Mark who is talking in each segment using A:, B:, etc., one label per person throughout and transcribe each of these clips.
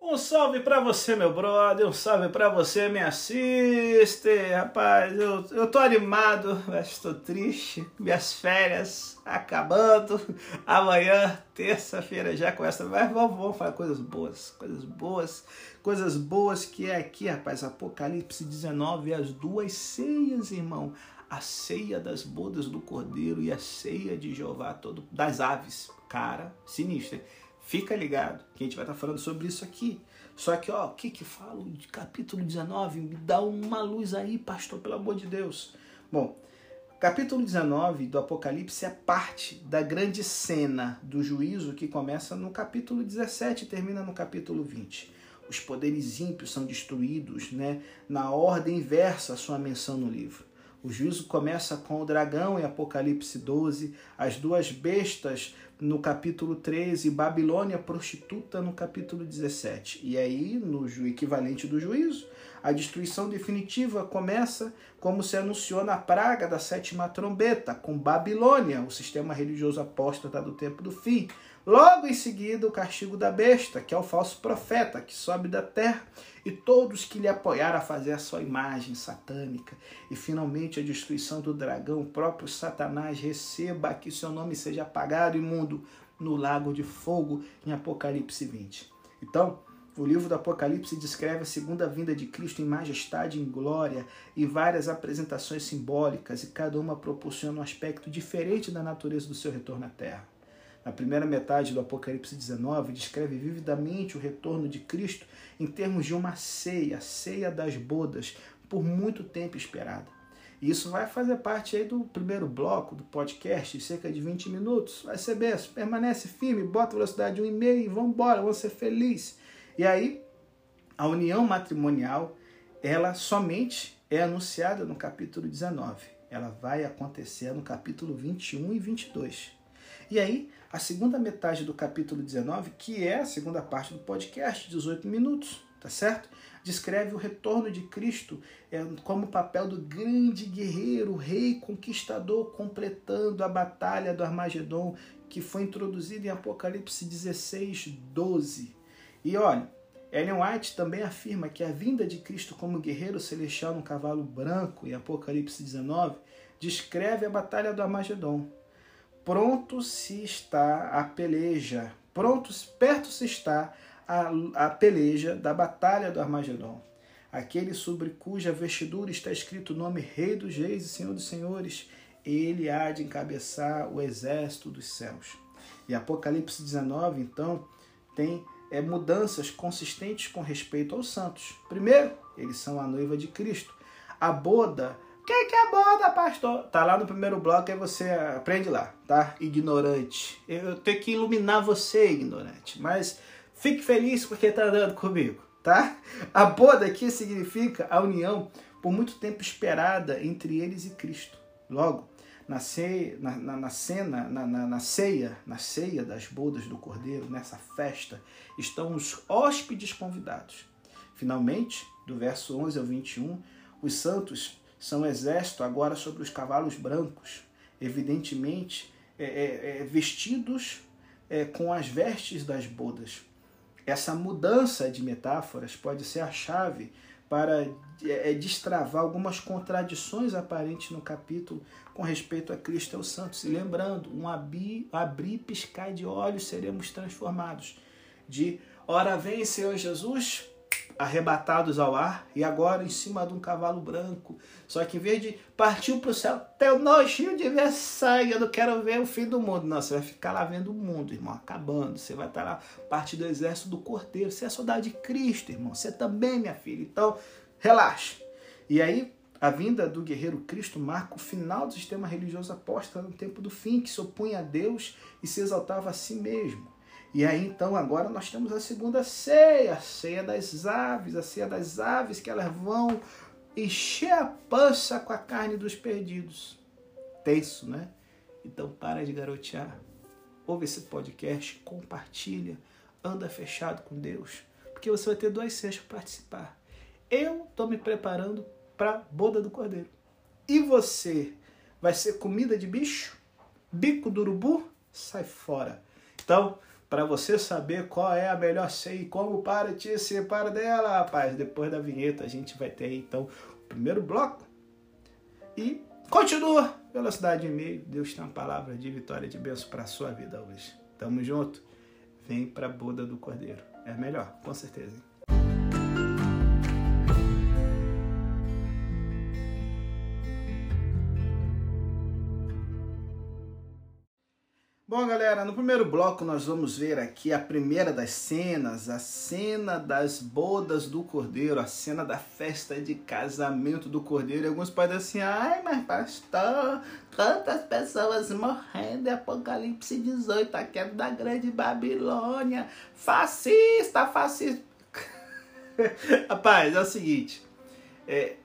A: Um salve para você, meu brother, um salve para você, minha sister. Rapaz, eu, eu tô animado, mas estou triste. Minhas férias acabando. Amanhã, terça-feira, já começa. Mas vamos, vamos falar coisas boas, coisas boas, coisas boas que é aqui, rapaz. Apocalipse 19, as duas ceias, irmão. A ceia das bodas do cordeiro e a ceia de Jeová, todo, das aves. Cara, sinistro. Fica ligado que a gente vai estar falando sobre isso aqui. Só que, ó, o que que falo de capítulo 19? Me dá uma luz aí, pastor, pelo amor de Deus. Bom, capítulo 19 do Apocalipse é parte da grande cena do juízo que começa no capítulo 17 e termina no capítulo 20. Os poderes ímpios são destruídos, né, na ordem inversa a sua menção no livro. O juízo começa com o dragão em Apocalipse 12, as duas bestas no capítulo 13, Babilônia prostituta no capítulo 17. E aí, no equivalente do juízo, a destruição definitiva começa como se anunciou na praga da sétima trombeta, com Babilônia, o sistema religioso apóstata do tempo do fim. Logo em seguida, o castigo da besta, que é o falso profeta que sobe da terra, e todos que lhe apoiaram a fazer a sua imagem satânica. E finalmente a destruição do dragão, o próprio Satanás receba que seu nome seja apagado imundo no lago de fogo em Apocalipse 20. Então, o livro do Apocalipse descreve a segunda vinda de Cristo em majestade e em glória e várias apresentações simbólicas, e cada uma proporciona um aspecto diferente da natureza do seu retorno à Terra. Na primeira metade do Apocalipse 19, descreve vividamente o retorno de Cristo em termos de uma ceia, a ceia das bodas, por muito tempo esperada. E isso vai fazer parte aí do primeiro bloco do podcast, cerca de 20 minutos. Vai ser benção. Permanece firme, bota velocidade 1,5 e vamos embora, vamos ser felizes. E aí, a união matrimonial, ela somente é anunciada no capítulo 19. Ela vai acontecer no capítulo 21 e 22. E aí, a segunda metade do capítulo 19, que é a segunda parte do podcast, 18 minutos, tá certo? Descreve o retorno de Cristo é, como papel do grande guerreiro, rei conquistador, completando a batalha do Armagedon, que foi introduzida em Apocalipse 16, 12. E olha, Ellen White também afirma que a vinda de Cristo como guerreiro celestial no cavalo branco, em Apocalipse 19, descreve a batalha do Armagedon. Pronto se está a peleja, pronto, perto se está a, a peleja da batalha do Armagedon. Aquele sobre cuja vestidura está escrito o nome Rei dos Reis e Senhor dos Senhores, ele há de encabeçar o exército dos céus. E Apocalipse 19, então, tem é, mudanças consistentes com respeito aos santos. Primeiro, eles são a noiva de Cristo. A boda. Que, que é boda, pastor? Tá lá no primeiro bloco, aí você aprende lá, tá? Ignorante. Eu tenho que iluminar você, ignorante. Mas fique feliz porque tá andando comigo, tá? A boda aqui significa a união por muito tempo esperada entre eles e Cristo. Logo, na, ceia, na, na, na cena, na, na, na, ceia, na ceia das bodas do Cordeiro, nessa festa, estão os hóspedes convidados. Finalmente, do verso 11 ao 21, os santos são exército agora sobre os cavalos brancos, evidentemente é, é, é, vestidos é, com as vestes das bodas. Essa mudança de metáforas pode ser a chave para é, é, destravar algumas contradições aparentes no capítulo com respeito a Cristo e aos santos. E lembrando, um abrir, abrir piscar de olhos seremos transformados. De ora vem Senhor Jesus, arrebatados ao ar, e agora em cima de um cavalo branco. Só que em vez de partir para o céu, teu nojinho de ver sangue, eu não quero ver o fim do mundo. Não, você vai ficar lá vendo o mundo, irmão, acabando. Você vai estar lá, parte do exército do cordeiro. Você é soldado de Cristo, irmão. Você também, minha filha. Então, relaxa. E aí, a vinda do guerreiro Cristo marca o final do sistema religioso apóstolo no tempo do fim, que se opunha a Deus e se exaltava a si mesmo. E aí então agora nós temos a segunda ceia, a ceia das aves, a ceia das aves que elas vão encher a pança com a carne dos perdidos. Tenso, né? Então para de garotear. Ouve esse podcast, compartilha, anda fechado com Deus, porque você vai ter duas ceias para participar. Eu estou me preparando para boda do cordeiro. E você vai ser comida de bicho? Bico do urubu? Sai fora. Então, para você saber qual é a melhor ceia e como para te separa dela, rapaz. Depois da vinheta a gente vai ter então o primeiro bloco e continua velocidade e meio. Deus tem uma palavra de vitória e de bênção para sua vida hoje. Tamo junto. Vem para boda do Cordeiro. É melhor, com certeza. Hein? Bom, galera, no primeiro bloco nós vamos ver aqui a primeira das cenas, a cena das bodas do Cordeiro, a cena da festa de casamento do Cordeiro. E alguns podem assim, ai, mas pastor, quantas pessoas morrendo, Apocalipse 18, a queda da grande Babilônia, fascista, fascista. Rapaz, é o seguinte, é,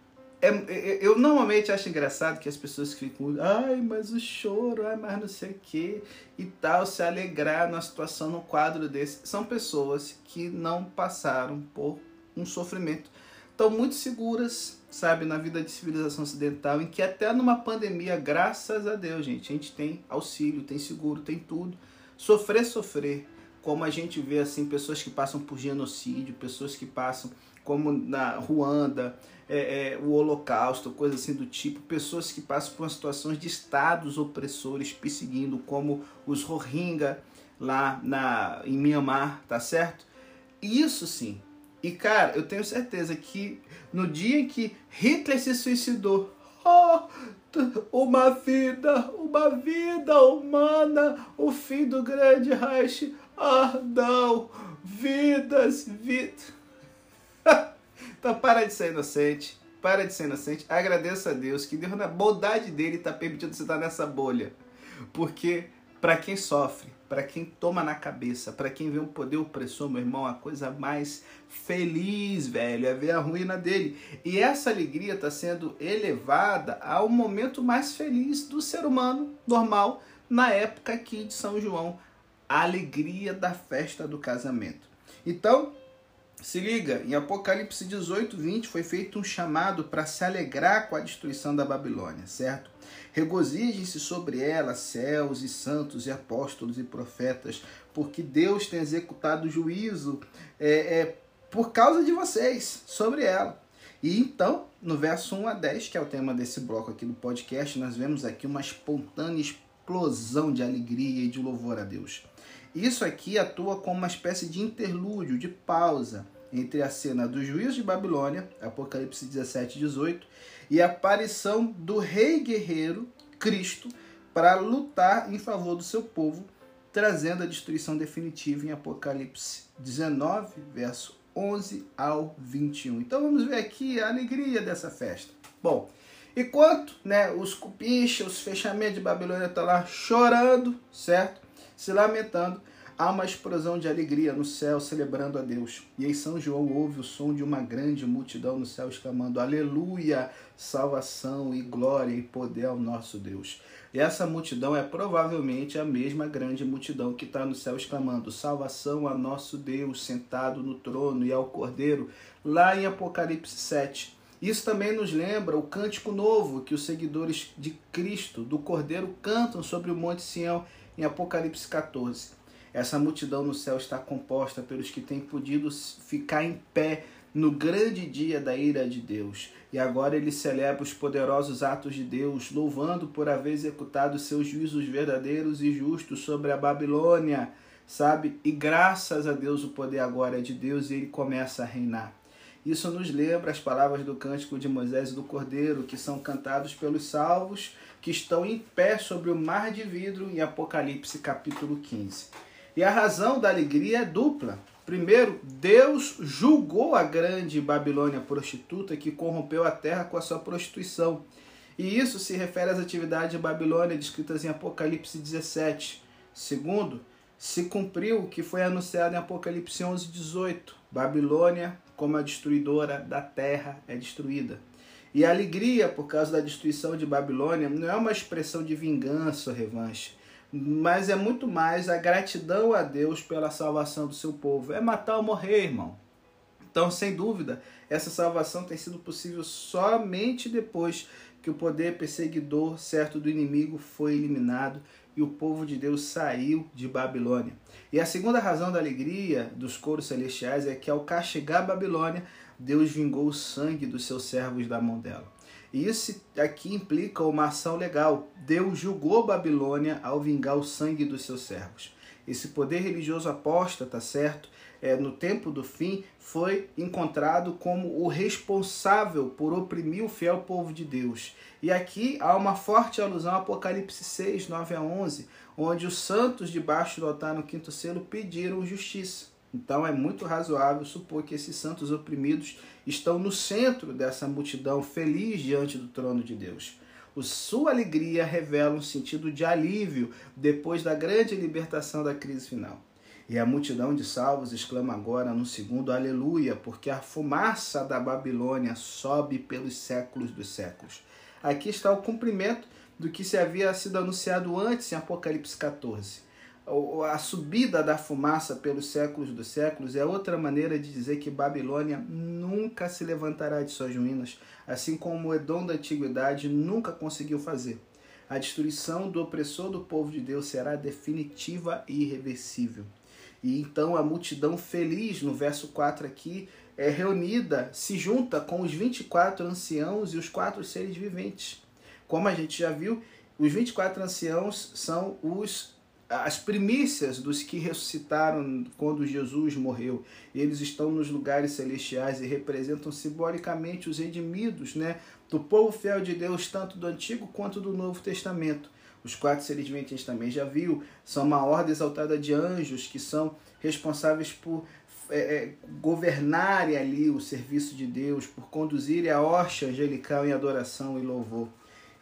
A: é, é, eu normalmente acho engraçado que as pessoas ficam, ai, mas o choro, ai, mas não sei o que e tal, se alegrar numa situação, num quadro desse. São pessoas que não passaram por um sofrimento. Estão muito seguras, sabe, na vida de civilização ocidental, em que até numa pandemia, graças a Deus, gente, a gente tem auxílio, tem seguro, tem tudo. Sofrer, sofrer, como a gente vê assim, pessoas que passam por genocídio, pessoas que passam como na Ruanda, é, é, o Holocausto, coisa assim do tipo, pessoas que passam por situações de estados opressores perseguindo, como os Rohingya lá na, em Myanmar, tá certo? Isso sim. E cara, eu tenho certeza que no dia em que Hitler se suicidou, oh, uma vida, uma vida humana, o fim do grande Reich, ah não, vidas, vidas. então para de ser inocente. Para de ser inocente. Agradeça a Deus que Deus, na bondade dele, está permitindo você estar nessa bolha. Porque para quem sofre, para quem toma na cabeça, para quem vê um poder opressor, meu irmão, a coisa mais feliz, velho, é ver a ruína dele. E essa alegria está sendo elevada ao momento mais feliz do ser humano normal na época aqui de São João, a alegria da festa do casamento. Então, se liga, em Apocalipse 18, 20 foi feito um chamado para se alegrar com a destruição da Babilônia, certo? Regozijem-se sobre ela, céus e santos e apóstolos e profetas, porque Deus tem executado juízo é, é, por causa de vocês sobre ela. E então, no verso 1 a 10, que é o tema desse bloco aqui do podcast, nós vemos aqui uma espontânea explosão de alegria e de louvor a Deus. Isso aqui atua como uma espécie de interlúdio, de pausa, entre a cena do juízo de Babilônia, Apocalipse 17, 18, e a aparição do rei guerreiro, Cristo, para lutar em favor do seu povo, trazendo a destruição definitiva em Apocalipse 19, verso 11 ao 21. Então vamos ver aqui a alegria dessa festa. Bom, enquanto né, os cupinchas, os fechamentos de Babilônia estão lá chorando, certo? Se lamentando, Há uma explosão de alegria no céu celebrando a Deus. E em São João ouve o som de uma grande multidão no céu exclamando: Aleluia! Salvação e glória e poder ao nosso Deus. E essa multidão é provavelmente a mesma grande multidão que está no céu exclamando: Salvação a nosso Deus sentado no trono e ao Cordeiro, lá em Apocalipse 7. Isso também nos lembra o cântico novo que os seguidores de Cristo, do Cordeiro, cantam sobre o Monte Sião em Apocalipse 14. Essa multidão no céu está composta pelos que têm podido ficar em pé no grande dia da ira de Deus. E agora ele celebra os poderosos atos de Deus, louvando por haver executado seus juízos verdadeiros e justos sobre a Babilônia, sabe? E graças a Deus o poder agora é de Deus e ele começa a reinar. Isso nos lembra as palavras do cântico de Moisés e do Cordeiro, que são cantados pelos salvos que estão em pé sobre o mar de vidro em Apocalipse capítulo 15. E a razão da alegria é dupla. Primeiro, Deus julgou a grande Babilônia prostituta que corrompeu a terra com a sua prostituição. E isso se refere às atividades de Babilônia descritas em Apocalipse 17. Segundo, se cumpriu o que foi anunciado em Apocalipse 11, 18. Babilônia, como a destruidora da terra, é destruída. E a alegria por causa da destruição de Babilônia não é uma expressão de vingança ou revanche mas é muito mais a gratidão a Deus pela salvação do seu povo. É matar ou morrer, irmão. Então, sem dúvida, essa salvação tem sido possível somente depois que o poder perseguidor certo do inimigo foi eliminado e o povo de Deus saiu de Babilônia. E a segunda razão da alegria dos coros celestiais é que ao castigar a Babilônia, Deus vingou o sangue dos seus servos da mão dela. E isso aqui implica uma ação legal. Deus julgou Babilônia ao vingar o sangue dos seus servos. Esse poder religioso apóstata, certo? É, no tempo do fim, foi encontrado como o responsável por oprimir o fiel povo de Deus. E aqui há uma forte alusão a Apocalipse 6, 9 a 11, onde os santos debaixo do altar no quinto selo pediram justiça. Então é muito razoável supor que esses santos oprimidos estão no centro dessa multidão feliz diante do trono de Deus. O sua alegria revela um sentido de alívio depois da grande libertação da crise final. E a multidão de salvos exclama agora no segundo aleluia, porque a fumaça da Babilônia sobe pelos séculos dos séculos. Aqui está o cumprimento do que se havia sido anunciado antes em Apocalipse 14 a subida da fumaça pelos séculos dos séculos é outra maneira de dizer que Babilônia nunca se levantará de suas ruínas, assim como o Edom da antiguidade nunca conseguiu fazer. A destruição do opressor do povo de Deus será definitiva e irreversível. E então a multidão feliz, no verso 4 aqui, é reunida, se junta com os 24 anciãos e os quatro seres viventes. Como a gente já viu, os 24 anciãos são os as primícias dos que ressuscitaram quando Jesus morreu. Eles estão nos lugares celestiais e representam simbolicamente os redimidos, né, do povo fiel de Deus, tanto do Antigo quanto do Novo Testamento. Os quatro seres viventes também já viu, são uma ordem exaltada de anjos que são responsáveis por é, é, governarem ali o serviço de Deus, por conduzirem a hoste angelical em adoração e louvor.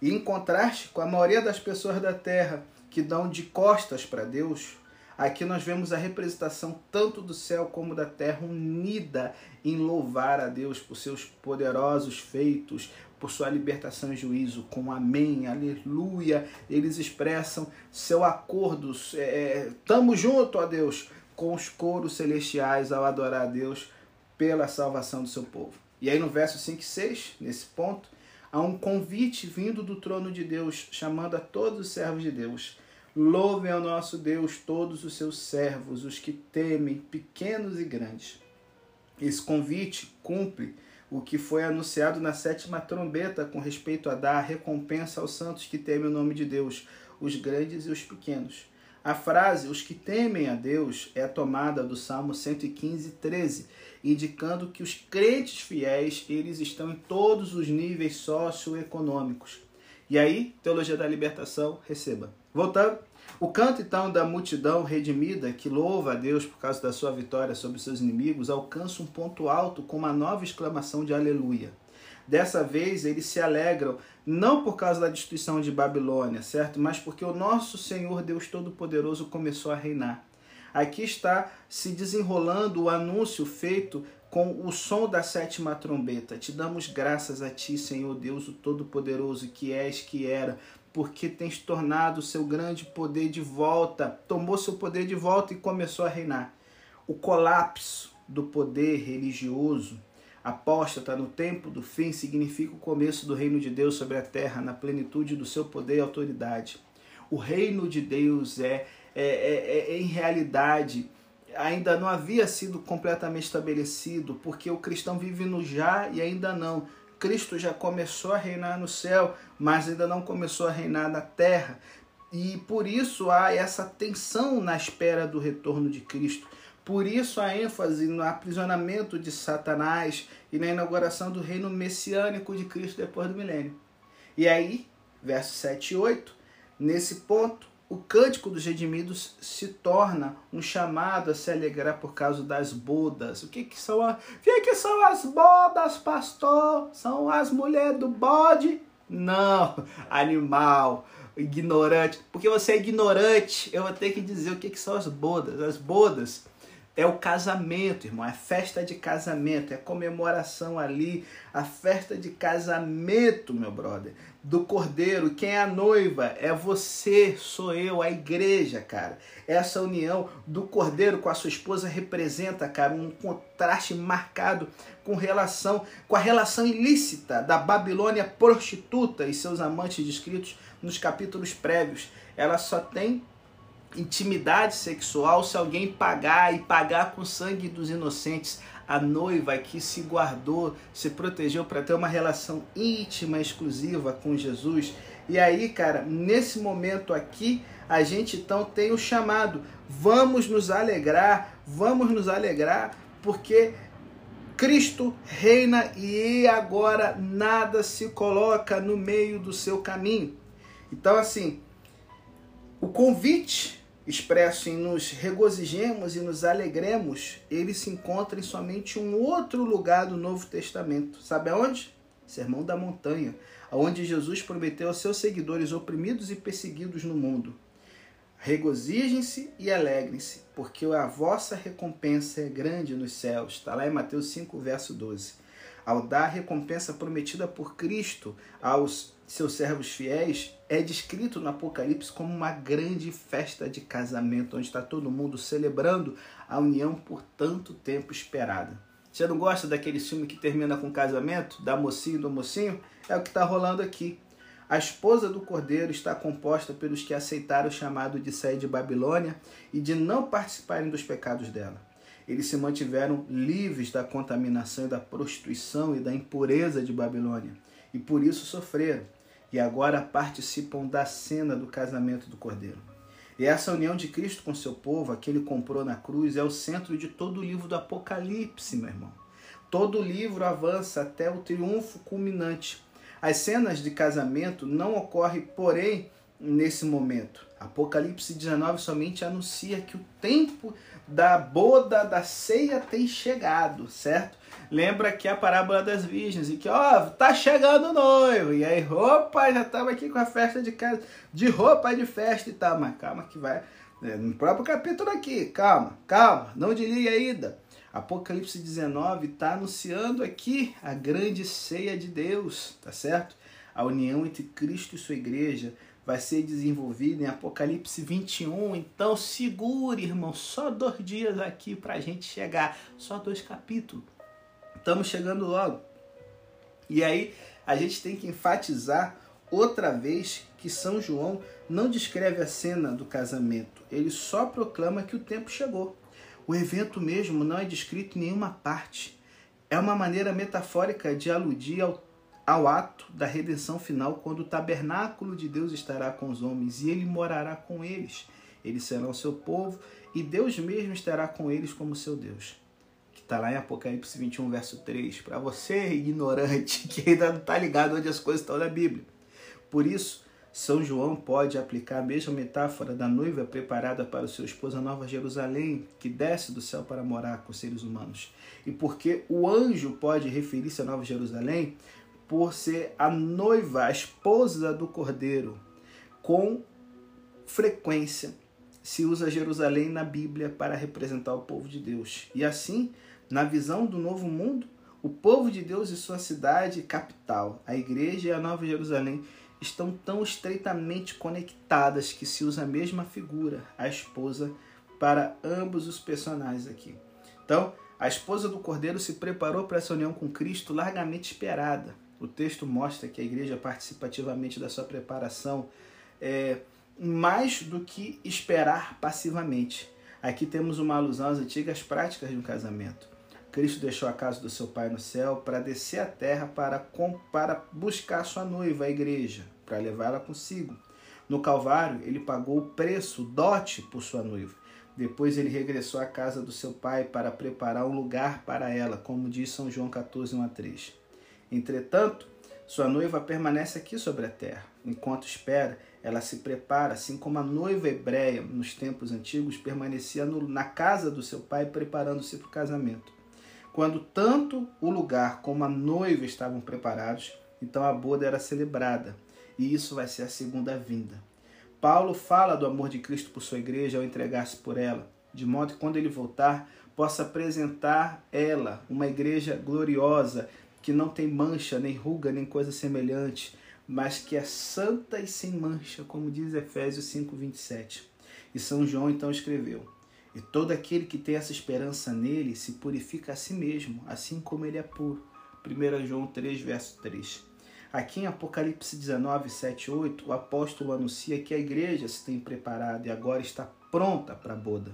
A: E em contraste com a maioria das pessoas da terra, que dão de costas para Deus, aqui nós vemos a representação tanto do céu como da terra unida em louvar a Deus por seus poderosos feitos, por sua libertação e juízo, com amém, aleluia. Eles expressam seu acordo, é, é, tamo junto a Deus, com os coros celestiais ao adorar a Deus pela salvação do seu povo. E aí no verso 5 e 6, nesse ponto, há um convite vindo do trono de Deus, chamando a todos os servos de Deus Louvem ao nosso Deus todos os seus servos, os que temem, pequenos e grandes. Esse convite cumpre o que foi anunciado na sétima trombeta com respeito a dar recompensa aos santos que temem o nome de Deus, os grandes e os pequenos. A frase os que temem a Deus é tomada do Salmo 115, 13, indicando que os crentes fiéis eles estão em todos os níveis socioeconômicos. E aí, teologia da libertação, receba. Voltando, o canto então da multidão redimida que louva a Deus por causa da sua vitória sobre seus inimigos alcança um ponto alto com uma nova exclamação de aleluia. Dessa vez eles se alegram não por causa da destruição de Babilônia, certo? Mas porque o nosso Senhor Deus Todo-Poderoso começou a reinar. Aqui está se desenrolando o anúncio feito com o som da sétima trombeta. Te damos graças a ti, Senhor Deus, o Todo-Poderoso, que és, que era, porque tens tornado seu grande poder de volta, tomou seu poder de volta e começou a reinar. O colapso do poder religioso apóstata no tempo do fim significa o começo do reino de Deus sobre a terra, na plenitude do seu poder e autoridade. O reino de Deus é, é, é, é em realidade ainda não havia sido completamente estabelecido, porque o cristão vive no já e ainda não. Cristo já começou a reinar no céu, mas ainda não começou a reinar na terra. E por isso há essa tensão na espera do retorno de Cristo. Por isso a ênfase no aprisionamento de Satanás e na inauguração do reino messiânico de Cristo depois do milênio. E aí, versos 7 e 8, nesse ponto, o cântico dos redimidos se torna um chamado a se alegrar por causa das bodas. O que, que são a... Que, que são as bodas, pastor? São as mulheres do bode? Não, animal, ignorante. Porque você é ignorante, eu vou ter que dizer o que, que são as bodas. As bodas é o casamento, irmão, é festa de casamento, é comemoração ali, a festa de casamento, meu brother, do cordeiro. Quem é a noiva? É você, sou eu, a igreja, cara. Essa união do cordeiro com a sua esposa representa, cara, um contraste marcado com relação com a relação ilícita da Babilônia prostituta e seus amantes descritos nos capítulos prévios. Ela só tem intimidade sexual se alguém pagar e pagar com sangue dos inocentes. A noiva que se guardou, se protegeu para ter uma relação íntima, exclusiva com Jesus. E aí, cara, nesse momento aqui, a gente então tem o chamado: vamos nos alegrar, vamos nos alegrar, porque Cristo reina e agora nada se coloca no meio do seu caminho. Então, assim, o convite expresso em nos regozijemos e nos alegremos, ele se encontra em somente um outro lugar do Novo Testamento. Sabe aonde? Sermão da Montanha, onde Jesus prometeu aos seus seguidores oprimidos e perseguidos no mundo: Regozijem-se e alegrem-se, porque a vossa recompensa é grande nos céus. Está lá em Mateus 5, verso 12. Ao dar a recompensa prometida por Cristo aos seus servos fiéis, é descrito no Apocalipse como uma grande festa de casamento, onde está todo mundo celebrando a união por tanto tempo esperada. Você não gosta daquele filme que termina com casamento, da mocinha e do mocinho? É o que está rolando aqui. A esposa do cordeiro está composta pelos que aceitaram o chamado de sair de Babilônia e de não participarem dos pecados dela. Eles se mantiveram livres da contaminação e da prostituição e da impureza de Babilônia, e por isso sofreram e agora participam da cena do casamento do Cordeiro. E essa união de Cristo com seu povo, a que ele comprou na cruz, é o centro de todo o livro do Apocalipse, meu irmão. Todo o livro avança até o triunfo culminante. As cenas de casamento não ocorrem, porém, nesse momento. Apocalipse 19 somente anuncia que o tempo da boda, da ceia tem chegado, certo? Lembra que é a parábola das virgens e que, ó, tá chegando o noivo. E aí, roupa, já estamos aqui com a festa de casa, de roupa de festa e tal. Mas calma que vai, né, no próprio capítulo aqui, calma, calma, não desligue ainda. Apocalipse 19 está anunciando aqui a grande ceia de Deus, tá certo? A união entre Cristo e sua igreja vai ser desenvolvida em Apocalipse 21. Então segure, irmão, só dois dias aqui para a gente chegar, só dois capítulos. Estamos chegando logo. E aí a gente tem que enfatizar outra vez que São João não descreve a cena do casamento, ele só proclama que o tempo chegou. O evento mesmo não é descrito em nenhuma parte. É uma maneira metafórica de aludir ao, ao ato da redenção final, quando o tabernáculo de Deus estará com os homens e ele morará com eles. Eles serão seu povo e Deus mesmo estará com eles como seu Deus. Está lá em Apocalipse 21, verso 3. Para você, ignorante, que ainda não está ligado onde as coisas estão na Bíblia. Por isso, São João pode aplicar a mesma metáfora da noiva preparada para o seu esposo a Nova Jerusalém, que desce do céu para morar com os seres humanos. E porque o anjo pode referir-se a Nova Jerusalém por ser a noiva, a esposa do cordeiro. Com frequência se usa Jerusalém na Bíblia para representar o povo de Deus. E assim, na visão do novo mundo, o povo de Deus e sua cidade capital, a igreja e a Nova Jerusalém, estão tão estreitamente conectadas que se usa a mesma figura, a esposa, para ambos os personagens aqui. Então, a esposa do cordeiro se preparou para essa união com Cristo largamente esperada. O texto mostra que a igreja participa ativamente da sua preparação, é, mais do que esperar passivamente. Aqui temos uma alusão às antigas práticas de um casamento. Cristo deixou a casa do seu Pai no céu para descer à terra para, para buscar sua noiva, a igreja, para levá-la consigo. No Calvário, ele pagou o preço, o dote, por sua noiva. Depois ele regressou à casa do seu pai para preparar um lugar para ela, como diz São João 14, 1 a 3. Entretanto, sua noiva permanece aqui sobre a terra. Enquanto espera, ela se prepara, assim como a noiva hebreia nos tempos antigos permanecia no, na casa do seu pai preparando-se para o casamento. Quando tanto o lugar como a noiva estavam preparados, então a boda era celebrada. E isso vai ser a segunda vinda. Paulo fala do amor de Cristo por sua igreja ao entregar-se por ela, de modo que quando ele voltar, possa apresentar ela, uma igreja gloriosa, que não tem mancha, nem ruga, nem coisa semelhante, mas que é santa e sem mancha, como diz Efésios 5:27. E São João então escreveu: E todo aquele que tem essa esperança nele se purifica a si mesmo, assim como ele é puro. 1 João 3, verso 3. Aqui em Apocalipse 19, 7 8, o apóstolo anuncia que a igreja se tem preparado e agora está pronta para a boda.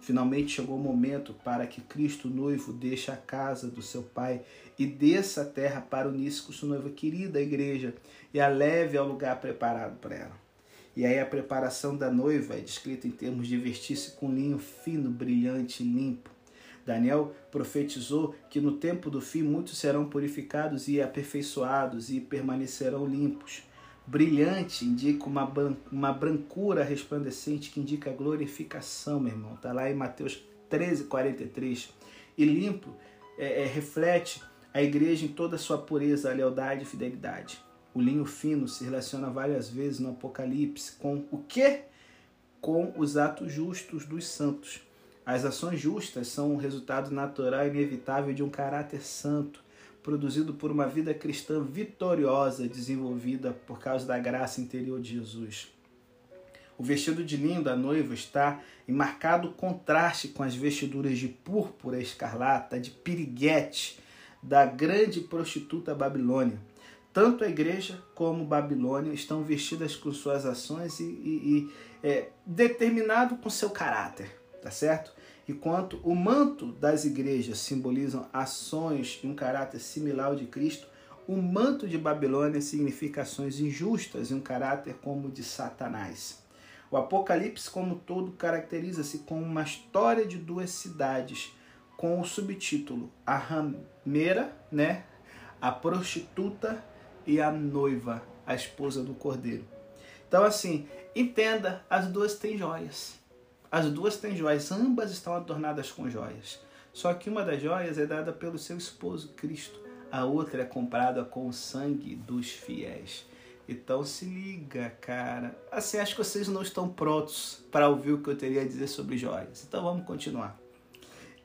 A: Finalmente chegou o momento para que Cristo noivo deixe a casa do seu Pai e desça a terra para unir-se com sua noiva querida, a igreja, e a leve ao lugar preparado para ela. E aí a preparação da noiva é descrita em termos de vestir-se com linho fino, brilhante e limpo. Daniel profetizou que no tempo do fim muitos serão purificados e aperfeiçoados e permanecerão limpos. Brilhante indica uma, uma brancura resplandecente que indica glorificação, meu irmão. Está lá em Mateus 13, 43. E limpo é, é, reflete a igreja em toda a sua pureza, lealdade e fidelidade. O linho fino se relaciona várias vezes no Apocalipse com o quê? Com os atos justos dos santos. As ações justas são um resultado natural e inevitável de um caráter santo, produzido por uma vida cristã vitoriosa, desenvolvida por causa da graça interior de Jesus. O vestido de linho da noiva está em marcado contraste com as vestiduras de púrpura escarlata, de piriguete, da grande prostituta Babilônia. Tanto a igreja como Babilônia estão vestidas com suas ações e, e, e é, determinado com seu caráter, tá certo? Enquanto o manto das igrejas simbolizam ações e um caráter similar ao de Cristo, o manto de Babilônia significa ações injustas e um caráter como o de Satanás. O Apocalipse, como todo, caracteriza-se com uma história de duas cidades, com o subtítulo A Rameira, né? a prostituta e a noiva, a esposa do cordeiro. Então, assim, entenda, as duas têm joias. As duas têm joias, ambas estão adornadas com joias. Só que uma das joias é dada pelo seu esposo Cristo, a outra é comprada com o sangue dos fiéis. Então se liga, cara. Assim, acho que vocês não estão prontos para ouvir o que eu teria a dizer sobre joias. Então vamos continuar.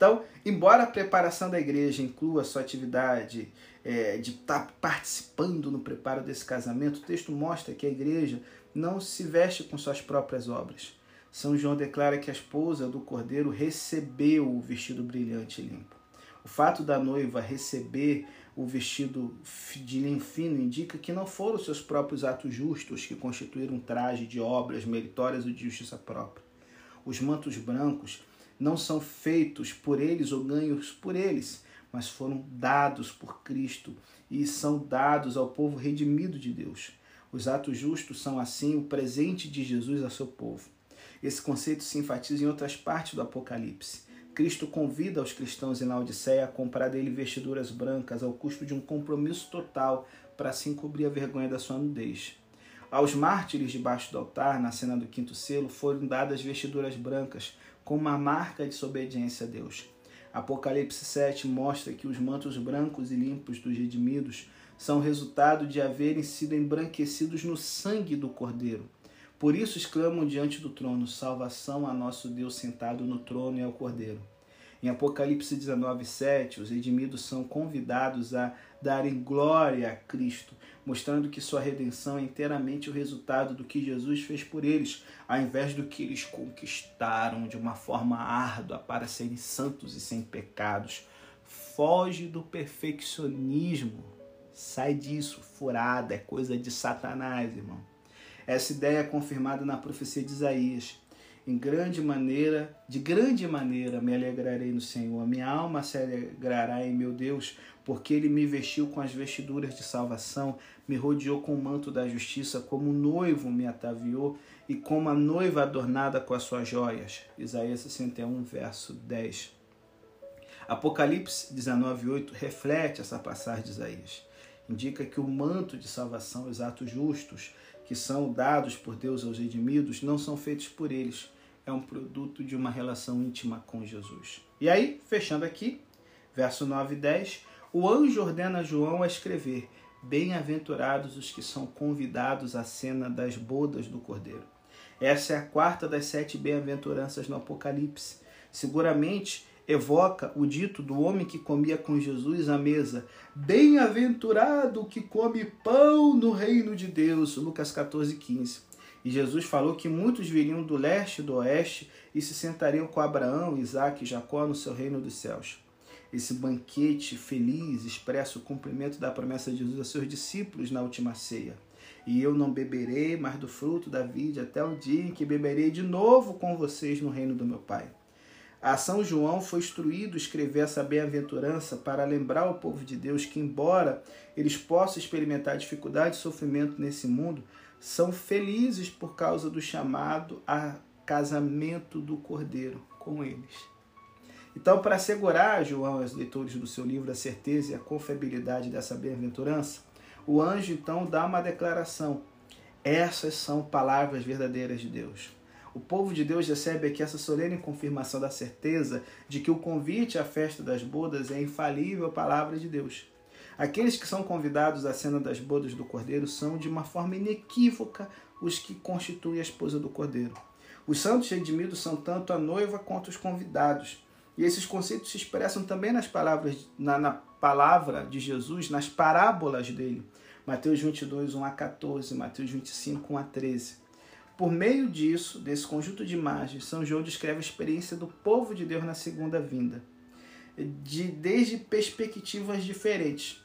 A: Então, embora a preparação da igreja inclua sua atividade é, de estar tá participando no preparo desse casamento, o texto mostra que a igreja não se veste com suas próprias obras. São João declara que a esposa do cordeiro recebeu o vestido brilhante e limpo. O fato da noiva receber o vestido de linho fino indica que não foram seus próprios atos justos que constituíram um traje de obras meritórias ou de justiça própria. Os mantos brancos não são feitos por eles ou ganhos por eles, mas foram dados por Cristo e são dados ao povo redimido de Deus. Os atos justos são, assim, o presente de Jesus a seu povo. Esse conceito se enfatiza em outras partes do Apocalipse. Cristo convida os cristãos em Laodiceia a comprar dele vestiduras brancas ao custo de um compromisso total para assim cobrir a vergonha da sua nudez. Aos mártires debaixo do altar, na cena do quinto selo, foram dadas vestiduras brancas, como uma marca de desobediência a Deus. Apocalipse 7 mostra que os mantos brancos e limpos dos redimidos são resultado de haverem sido embranquecidos no sangue do Cordeiro. Por isso exclamam diante do trono: Salvação a nosso Deus sentado no trono e ao Cordeiro. Em Apocalipse 19, 7, os redimidos são convidados a darem glória a Cristo, mostrando que sua redenção é inteiramente o resultado do que Jesus fez por eles, ao invés do que eles conquistaram de uma forma árdua para serem santos e sem pecados. Foge do perfeccionismo. Sai disso, furada, é coisa de Satanás, irmão. Essa ideia é confirmada na profecia de Isaías. Em grande maneira, de grande maneira me alegrarei no Senhor. Minha alma se alegrará em meu Deus, porque ele me vestiu com as vestiduras de salvação, me rodeou com o manto da justiça, como o noivo me ataviou e como a noiva adornada com as suas joias. Isaías 61, verso 10. Apocalipse 19:8 reflete essa passagem de Isaías. Indica que o manto de salvação, os atos justos, que são dados por Deus aos redimidos não são feitos por eles. É um produto de uma relação íntima com Jesus. E aí, fechando aqui, verso 9 e 10, o anjo ordena a João a escrever: Bem-aventurados os que são convidados à cena das bodas do Cordeiro. Essa é a quarta das sete bem-aventuranças no Apocalipse. Seguramente evoca o dito do homem que comia com Jesus à mesa: Bem-aventurado que come pão no reino de Deus. Lucas 14, 15. E Jesus falou que muitos viriam do leste e do oeste e se sentariam com Abraão, Isaac e Jacó no seu reino dos céus. Esse banquete feliz expressa o cumprimento da promessa de Jesus a seus discípulos na última ceia. E eu não beberei mais do fruto da vide até o dia em que beberei de novo com vocês no reino do meu Pai. A São João foi instruído a escrever essa bem-aventurança para lembrar ao povo de Deus que, embora eles possam experimentar dificuldade e sofrimento nesse mundo, são felizes por causa do chamado a casamento do Cordeiro com eles. Então, para assegurar, João, aos leitores do seu livro a certeza e a confiabilidade dessa bem-aventurança, o anjo então dá uma declaração. Essas são palavras verdadeiras de Deus. O povo de Deus recebe aqui essa solene confirmação da certeza de que o convite à festa das bodas é a infalível palavra de Deus. Aqueles que são convidados à cena das bodas do Cordeiro são, de uma forma inequívoca, os que constituem a esposa do Cordeiro. Os santos redimidos são tanto a noiva quanto os convidados. E esses conceitos se expressam também nas palavras, na, na palavra de Jesus, nas parábolas dele. Mateus 22, 1 a 14, Mateus 25, 1 a 13. Por meio disso, desse conjunto de imagens, São João descreve a experiência do povo de Deus na segunda vinda, de, desde perspectivas diferentes.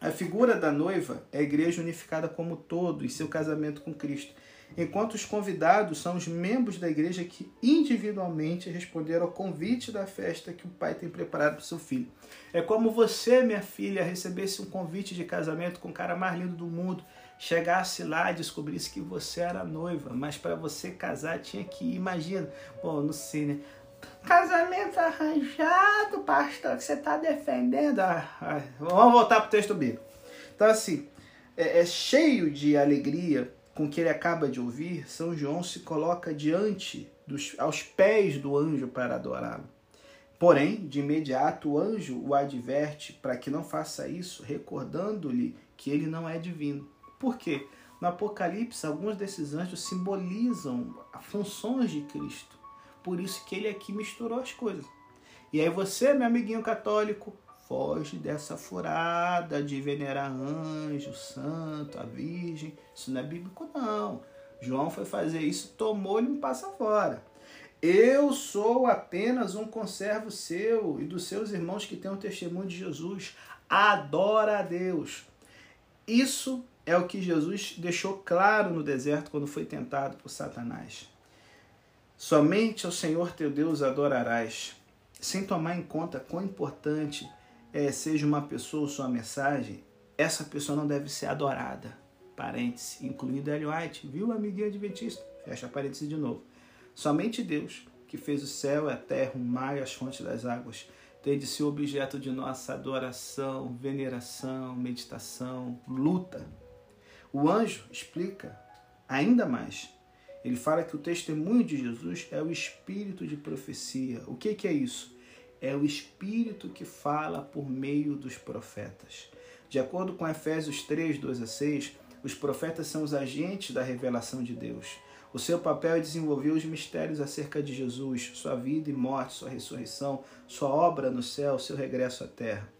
A: A figura da noiva é a igreja unificada como todo em seu casamento com Cristo, enquanto os convidados são os membros da igreja que individualmente responderam ao convite da festa que o pai tem preparado para o seu filho. É como você, minha filha, recebesse um convite de casamento com o cara mais lindo do mundo, chegasse lá e descobrisse que você era noiva, mas para você casar tinha que ir, imagina, bom, não sei, né? Casamento arranjado, pastor, que você está defendendo. Ah, ah, vamos voltar para o texto bíblico. Então, assim, é, é cheio de alegria com que ele acaba de ouvir, São João se coloca diante dos aos pés do anjo para adorá-lo. Porém, de imediato o anjo o adverte para que não faça isso, recordando-lhe que ele não é divino. Por quê? No Apocalipse, alguns desses anjos simbolizam funções de Cristo. Por isso que ele aqui misturou as coisas. E aí você, meu amiguinho católico, foge dessa furada de venerar anjo, santo, a virgem. Isso não é bíblico, não. João foi fazer isso, tomou-lhe um passa fora. Eu sou apenas um conservo seu e dos seus irmãos que têm o testemunho de Jesus. Adora a Deus. Isso é o que Jesus deixou claro no deserto quando foi tentado por Satanás. Somente ao Senhor teu Deus adorarás, sem tomar em conta quão importante é, seja uma pessoa ou sua mensagem, essa pessoa não deve ser adorada. Parêntese, incluindo Ellen White, viu, amiguinho adventista? Fecha parênteses de novo. Somente Deus, que fez o céu, a terra, o mar e as fontes das águas, tem de ser objeto de nossa adoração, veneração, meditação, luta. O anjo explica ainda mais. Ele fala que o testemunho de Jesus é o espírito de profecia. O que, que é isso? é o Espírito que fala por meio dos profetas. De acordo com Efésios 3, 2 a 6, os profetas são os agentes da revelação de Deus. O seu papel é desenvolver os mistérios acerca de Jesus, sua vida e morte, sua ressurreição, sua obra no céu, seu regresso à terra.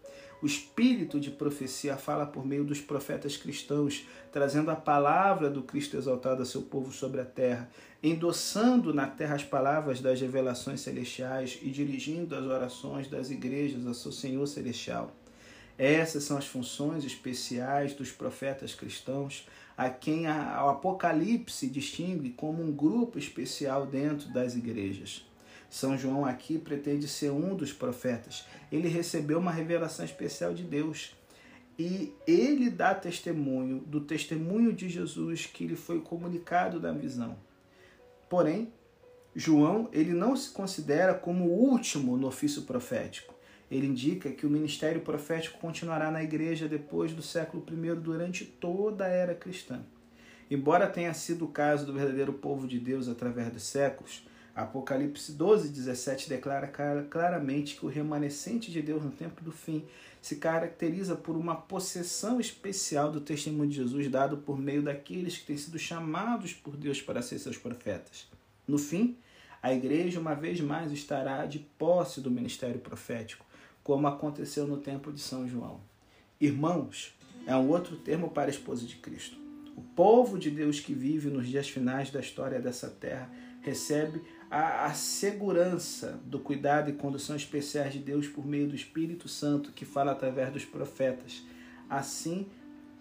A: O espírito de profecia fala por meio dos profetas cristãos, trazendo a palavra do Cristo exaltado a seu povo sobre a terra, endossando na terra as palavras das revelações celestiais e dirigindo as orações das igrejas a seu Senhor celestial. Essas são as funções especiais dos profetas cristãos, a quem o Apocalipse distingue como um grupo especial dentro das igrejas. São João aqui pretende ser um dos profetas. Ele recebeu uma revelação especial de Deus. E ele dá testemunho do testemunho de Jesus que lhe foi comunicado na visão. Porém, João ele não se considera como o último no ofício profético. Ele indica que o ministério profético continuará na igreja depois do século I, durante toda a era cristã. Embora tenha sido o caso do verdadeiro povo de Deus através dos séculos, Apocalipse 12, 17 declara claramente que o remanescente de Deus no tempo do fim se caracteriza por uma possessão especial do testemunho de Jesus dado por meio daqueles que têm sido chamados por Deus para ser seus profetas. No fim, A igreja, uma vez mais, estará de posse do ministério profético, como aconteceu no tempo de São João. Irmãos é um outro termo para a esposa de Cristo. O povo de Deus que vive nos dias finais da história dessa terra recebe a, a, segurança do cuidado e condução especiais de Deus por meio do Espírito Santo que fala através dos profetas, assim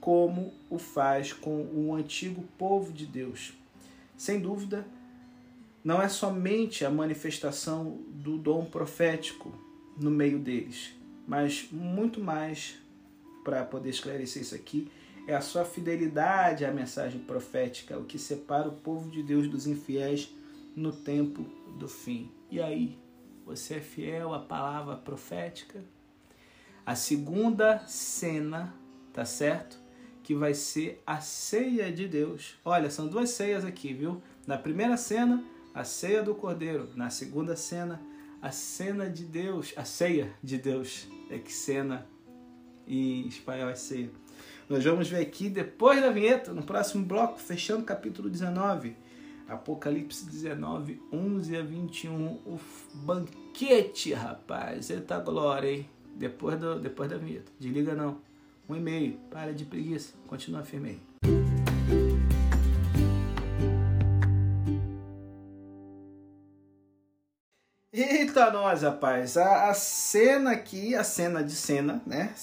A: como o faz com o antigo povo de Deus. Sem dúvida, não é somente a manifestação do dom profético no meio deles, mas muito mais para poder esclarecer isso aqui é a sua fidelidade à mensagem profética, o que separa o povo de Deus dos infiéis no tempo do fim. E aí, você é fiel à palavra profética? A segunda cena, tá certo? Que vai ser a ceia de Deus. Olha, são duas ceias aqui, viu? Na primeira cena, a ceia do Cordeiro. Na segunda cena, a cena de Deus, a ceia de Deus. É que cena em espanhol é ceia. Nós vamos ver aqui depois da vinheta, no próximo bloco, fechando o capítulo 19. Apocalipse 19, 11 a 21. O banquete, rapaz. Eita glória, hein? Depois, do, depois da vinheta. Desliga não. Um e-mail. Para de preguiça. Continua firme aí. Eita nós, rapaz. A, a cena aqui, a cena de cena, né?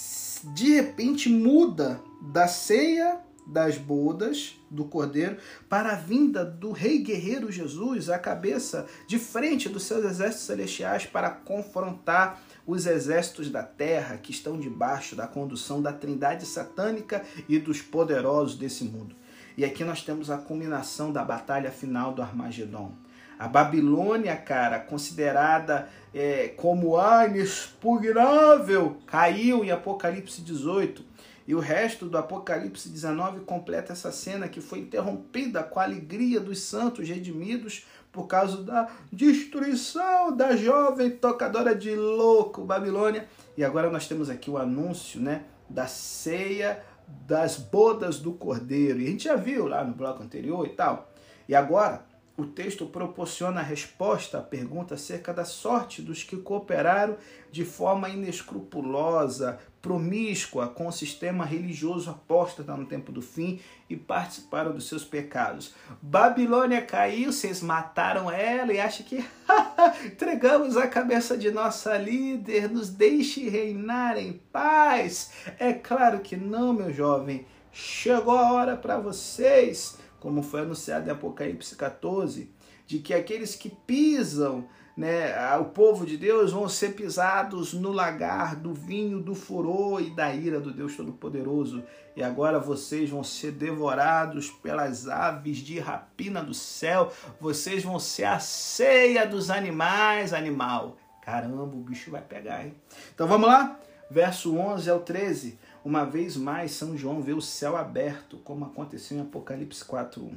A: De repente muda da ceia das bodas do cordeiro para a vinda do rei guerreiro Jesus, a cabeça de frente dos seus exércitos celestiais para confrontar os exércitos da terra que estão debaixo da condução da trindade satânica e dos poderosos desse mundo. E aqui nós temos a culminação da batalha final do Armagedon. A Babilônia, cara, considerada é, como a inexpugnável, caiu em Apocalipse 18 e o resto do Apocalipse 19 completa essa cena que foi interrompida com a alegria dos santos redimidos por causa da destruição da jovem tocadora de louco Babilônia. E agora nós temos aqui o anúncio, né, da ceia das bodas do Cordeiro. E a gente já viu lá no bloco anterior e tal. E agora o texto proporciona a resposta à pergunta acerca da sorte dos que cooperaram de forma inescrupulosa, promíscua com o sistema religioso apóstata no tempo do fim e participaram dos seus pecados. Babilônia caiu, vocês mataram ela e acham que entregamos a cabeça de nossa líder, nos deixe reinar em paz. É claro que não, meu jovem. Chegou a hora para vocês como foi anunciado em Apocalipse 14, de que aqueles que pisam né, o povo de Deus vão ser pisados no lagar do vinho do furor e da ira do Deus Todo-Poderoso. E agora vocês vão ser devorados pelas aves de rapina do céu. Vocês vão ser a ceia dos animais, animal. Caramba, o bicho vai pegar, hein? Então vamos lá? Verso 11 ao 13. Uma vez mais, São João vê o céu aberto, como aconteceu em Apocalipse 4:1.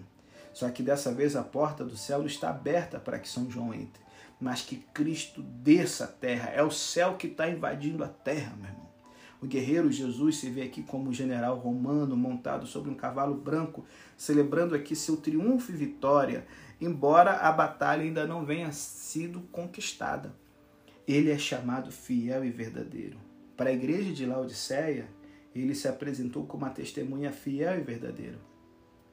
A: Só que dessa vez a porta do céu está aberta para que São João entre, mas que Cristo desça à terra. É o céu que está invadindo a terra, meu irmão. O guerreiro Jesus se vê aqui como general romano montado sobre um cavalo branco, celebrando aqui seu triunfo e vitória, embora a batalha ainda não venha sido conquistada. Ele é chamado fiel e verdadeiro. Para a igreja de Laodiceia, ele se apresentou como uma testemunha fiel e verdadeira.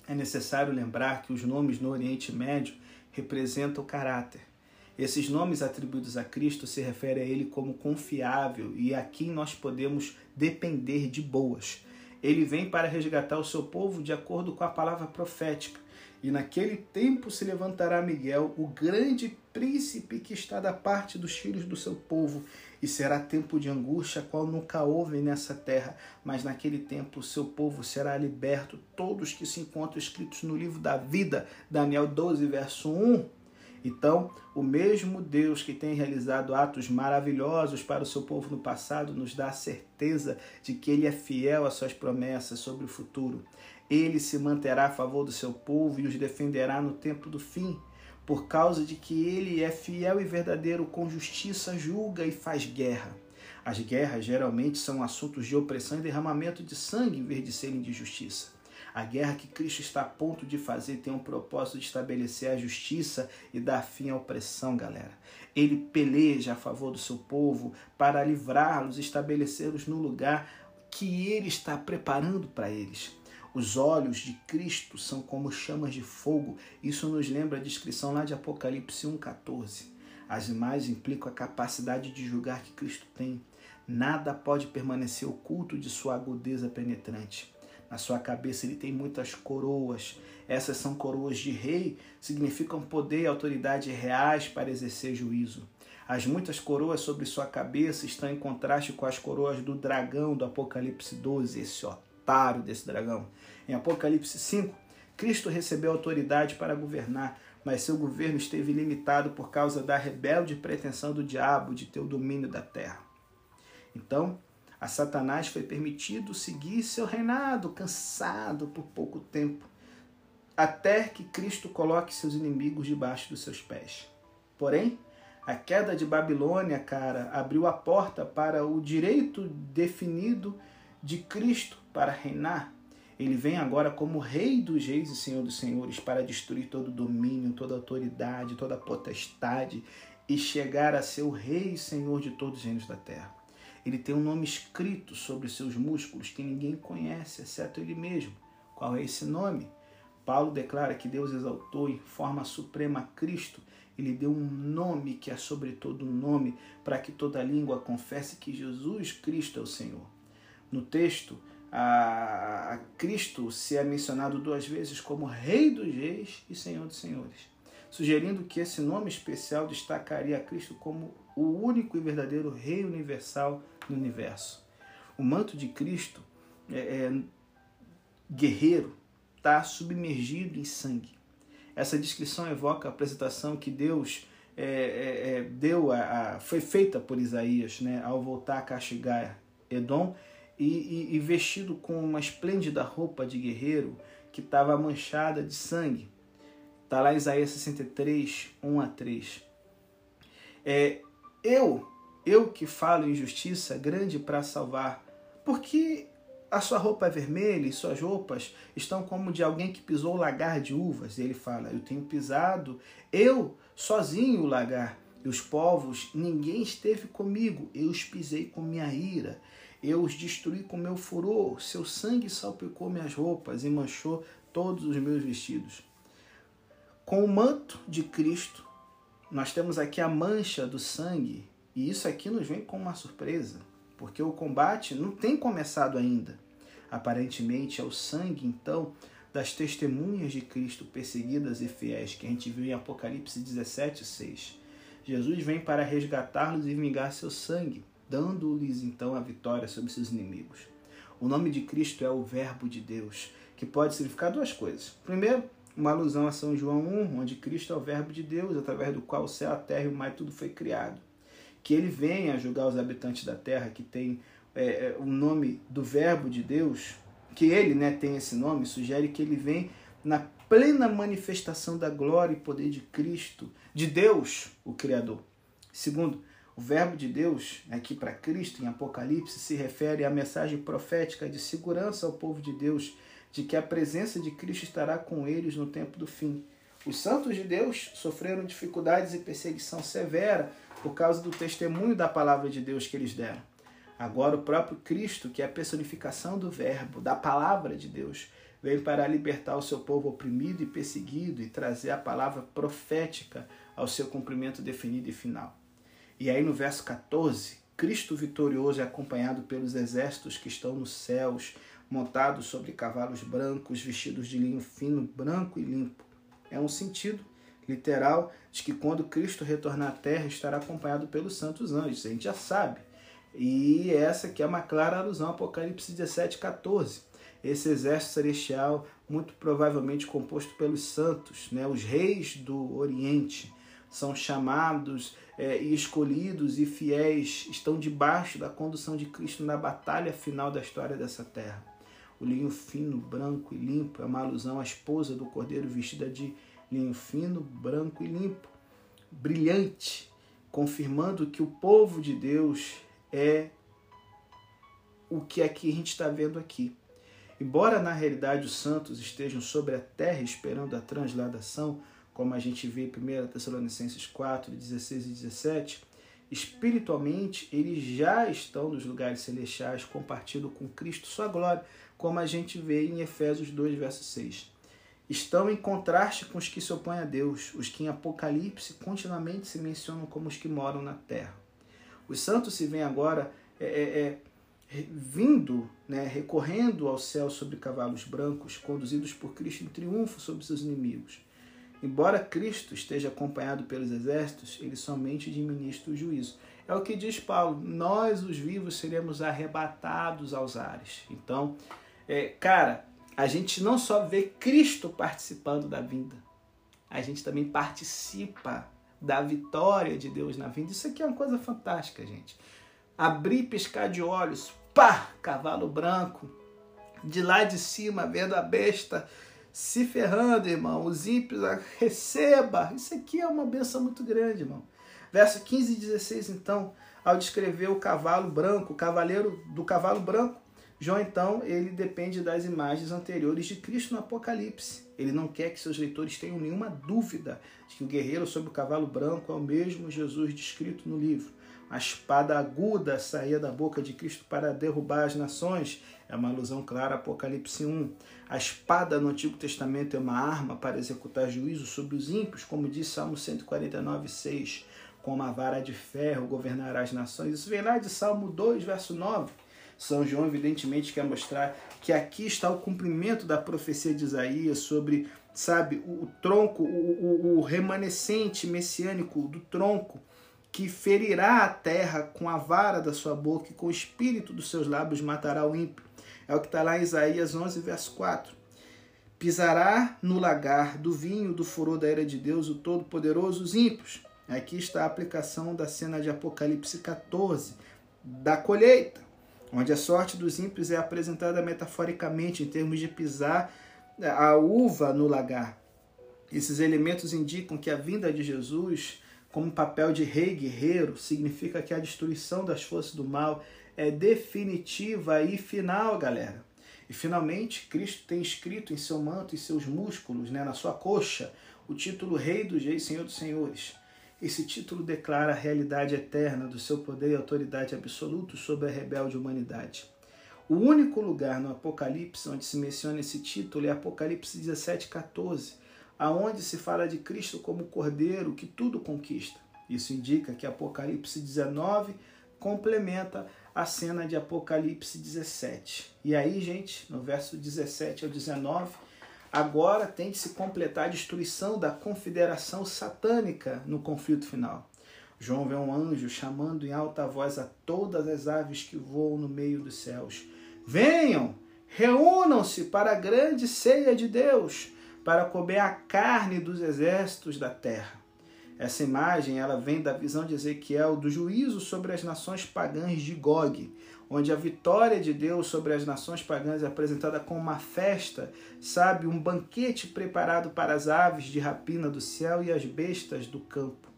A: É necessário lembrar que os nomes no Oriente Médio representam o caráter. Esses nomes atribuídos a Cristo se referem a Ele como confiável e a quem nós podemos depender de boas. Ele vem para resgatar o seu povo de acordo com a palavra profética. E naquele tempo se levantará Miguel, o grande príncipe que está da parte dos filhos do seu povo, e será tempo de angústia, qual nunca houve nessa terra, mas naquele tempo o seu povo será liberto, todos que se encontram escritos no livro da vida, Daniel 12, verso 1. Então, o mesmo Deus que tem realizado atos maravilhosos para o seu povo no passado nos dá a certeza de que ele é fiel às suas promessas sobre o futuro. Ele se manterá a favor do seu povo e os defenderá no tempo do fim por causa de que ele é fiel e verdadeiro, com justiça julga e faz guerra. As guerras geralmente são assuntos de opressão e derramamento de sangue em vez de serem de justiça. A guerra que Cristo está a ponto de fazer tem um propósito de estabelecer a justiça e dar fim à opressão, galera. Ele peleja a favor do seu povo para livrá-los, estabelecê-los no lugar que ele está preparando para eles. Os olhos de Cristo são como chamas de fogo. Isso nos lembra a descrição lá de Apocalipse 1,14. As imagens implicam a capacidade de julgar que Cristo tem. Nada pode permanecer oculto de sua agudeza penetrante. Na sua cabeça ele tem muitas coroas. Essas são coroas de rei, significam poder e autoridade reais para exercer juízo. As muitas coroas sobre sua cabeça estão em contraste com as coroas do dragão do Apocalipse 12, esse otário desse dragão. Em Apocalipse 5, Cristo recebeu autoridade para governar, mas seu governo esteve limitado por causa da rebelde pretensão do diabo de ter o domínio da terra. Então, a Satanás foi permitido seguir seu reinado, cansado por pouco tempo, até que Cristo coloque seus inimigos debaixo dos seus pés. Porém, a queda de Babilônia, cara, abriu a porta para o direito definido de Cristo para reinar. Ele vem agora como Rei dos Reis e Senhor dos Senhores para destruir todo domínio, toda autoridade, toda potestade e chegar a ser o Rei e Senhor de todos os reinos da terra. Ele tem um nome escrito sobre seus músculos que ninguém conhece, exceto ele mesmo. Qual é esse nome? Paulo declara que Deus exaltou em forma suprema Cristo. Ele deu um nome que é sobre todo nome, para que toda língua confesse que Jesus Cristo é o Senhor. No texto, a Cristo se é mencionado duas vezes como Rei dos Reis e Senhor dos Senhores, sugerindo que esse nome especial destacaria a Cristo como o único e verdadeiro Rei universal no universo. O manto de Cristo, é, é, guerreiro, está submergido em sangue. Essa descrição evoca a apresentação que Deus é, é, é deu, a, a, foi feita por Isaías né, ao voltar a castigar Edom e, e, e vestido com uma esplêndida roupa de guerreiro que estava manchada de sangue. Está lá em Isaías 63, 1 a 3. É, eu eu que falo em justiça grande para salvar, porque a sua roupa é vermelha e suas roupas estão como de alguém que pisou o lagar de uvas. E ele fala: Eu tenho pisado, eu sozinho o lagar. E os povos, ninguém esteve comigo, eu os pisei com minha ira, eu os destruí com meu furor, seu sangue salpicou minhas roupas e manchou todos os meus vestidos. Com o manto de Cristo, nós temos aqui a mancha do sangue e isso aqui nos vem com uma surpresa, porque o combate não tem começado ainda. Aparentemente é o sangue, então, das testemunhas de Cristo perseguidas e fiéis, que a gente viu em Apocalipse 17, 6. Jesus vem para resgatá-los e vingar seu sangue, dando-lhes então a vitória sobre seus inimigos. O nome de Cristo é o Verbo de Deus, que pode significar duas coisas. Primeiro, uma alusão a São João 1, onde Cristo é o Verbo de Deus, através do qual o céu, a terra e o mar tudo foi criado que ele venha julgar os habitantes da terra, que tem é, é, o nome do Verbo de Deus, que ele né, tem esse nome, sugere que ele vem na plena manifestação da glória e poder de Cristo, de Deus, o Criador. Segundo, o Verbo de Deus, aqui para Cristo, em Apocalipse, se refere à mensagem profética de segurança ao povo de Deus, de que a presença de Cristo estará com eles no tempo do fim. Os santos de Deus sofreram dificuldades e perseguição severa por causa do testemunho da palavra de Deus que eles deram. Agora, o próprio Cristo, que é a personificação do Verbo, da palavra de Deus, veio para libertar o seu povo oprimido e perseguido e trazer a palavra profética ao seu cumprimento definido e final. E aí, no verso 14, Cristo vitorioso é acompanhado pelos exércitos que estão nos céus, montados sobre cavalos brancos, vestidos de linho fino, branco e limpo. É um sentido literal de que quando Cristo retornar à terra estará acompanhado pelos santos anjos. A gente já sabe. E essa aqui é uma clara alusão a Apocalipse 17, 14. Esse exército celestial, muito provavelmente composto pelos santos, né? os reis do Oriente, são chamados é, e escolhidos e fiéis, estão debaixo da condução de Cristo na batalha final da história dessa terra. O linho fino, branco e limpo é uma alusão à esposa do cordeiro vestida de linho fino, branco e limpo, brilhante, confirmando que o povo de Deus é o que aqui a gente está vendo aqui. Embora na realidade os santos estejam sobre a terra esperando a transladação, como a gente vê em 1 Tessalonicenses 4, 16 e 17, espiritualmente eles já estão nos lugares celestiais compartilhando com Cristo sua glória, como a gente vê em Efésios 2, verso 6. Estão em contraste com os que se opõem a Deus, os que em Apocalipse continuamente se mencionam como os que moram na terra. Os santos se veem agora é, é, é vindo, né, recorrendo ao céu sobre cavalos brancos, conduzidos por Cristo em triunfo sobre seus inimigos. Embora Cristo esteja acompanhado pelos exércitos, ele somente administra o juízo. É o que diz Paulo: nós, os vivos, seremos arrebatados aos ares. Então, é, cara, a gente não só vê Cristo participando da vinda, a gente também participa da vitória de Deus na vinda. Isso aqui é uma coisa fantástica, gente. Abrir, piscar de olhos, pá, cavalo branco, de lá de cima, vendo a besta se ferrando, irmão. Os ímpios, ah, receba. Isso aqui é uma benção muito grande, irmão. Verso 15 e 16, então, ao descrever o cavalo branco, o cavaleiro do cavalo branco, João, então, ele depende das imagens anteriores de Cristo no Apocalipse. Ele não quer que seus leitores tenham nenhuma dúvida de que o guerreiro sobre o cavalo branco é o mesmo Jesus descrito no livro. A espada aguda saía da boca de Cristo para derrubar as nações. É uma alusão clara a Apocalipse 1. A espada no Antigo Testamento é uma arma para executar juízo sobre os ímpios, como diz Salmo 149, 6. Com uma vara de ferro governará as nações. Isso vem lá de Salmo 2, verso 9. São João, evidentemente, quer mostrar que aqui está o cumprimento da profecia de Isaías sobre, sabe, o, tronco, o, o, o remanescente messiânico do tronco que ferirá a terra com a vara da sua boca e com o espírito dos seus lábios matará o ímpio. É o que está lá em Isaías 11, verso 4. Pisará no lagar do vinho do furor da era de Deus o Todo-Poderoso os ímpios. Aqui está a aplicação da cena de Apocalipse 14, da colheita, onde a sorte dos ímpios é apresentada metaforicamente em termos de pisar a uva no lagar. Esses elementos indicam que a vinda de Jesus como papel de rei guerreiro, significa que a destruição das forças do mal é definitiva e final, galera. E finalmente, Cristo tem escrito em seu manto e seus músculos, né, na sua coxa, o título Rei dos Reis, Senhor dos Senhores. Esse título declara a realidade eterna do seu poder e autoridade absoluto sobre a rebelde humanidade. O único lugar no Apocalipse onde se menciona esse título é Apocalipse 17, 14, aonde se fala de Cristo como Cordeiro que tudo conquista. Isso indica que Apocalipse 19 complementa a cena de Apocalipse 17. E aí, gente, no verso 17 ao 19, agora tem de se completar a destruição da confederação satânica no conflito final. João vê um anjo chamando em alta voz a todas as aves que voam no meio dos céus: Venham, reúnam-se para a grande ceia de Deus para comer a carne dos exércitos da terra. Essa imagem ela vem da visão de Ezequiel do juízo sobre as nações pagãs de Gog, onde a vitória de Deus sobre as nações pagãs é apresentada como uma festa, sabe, um banquete preparado para as aves de rapina do céu e as bestas do campo.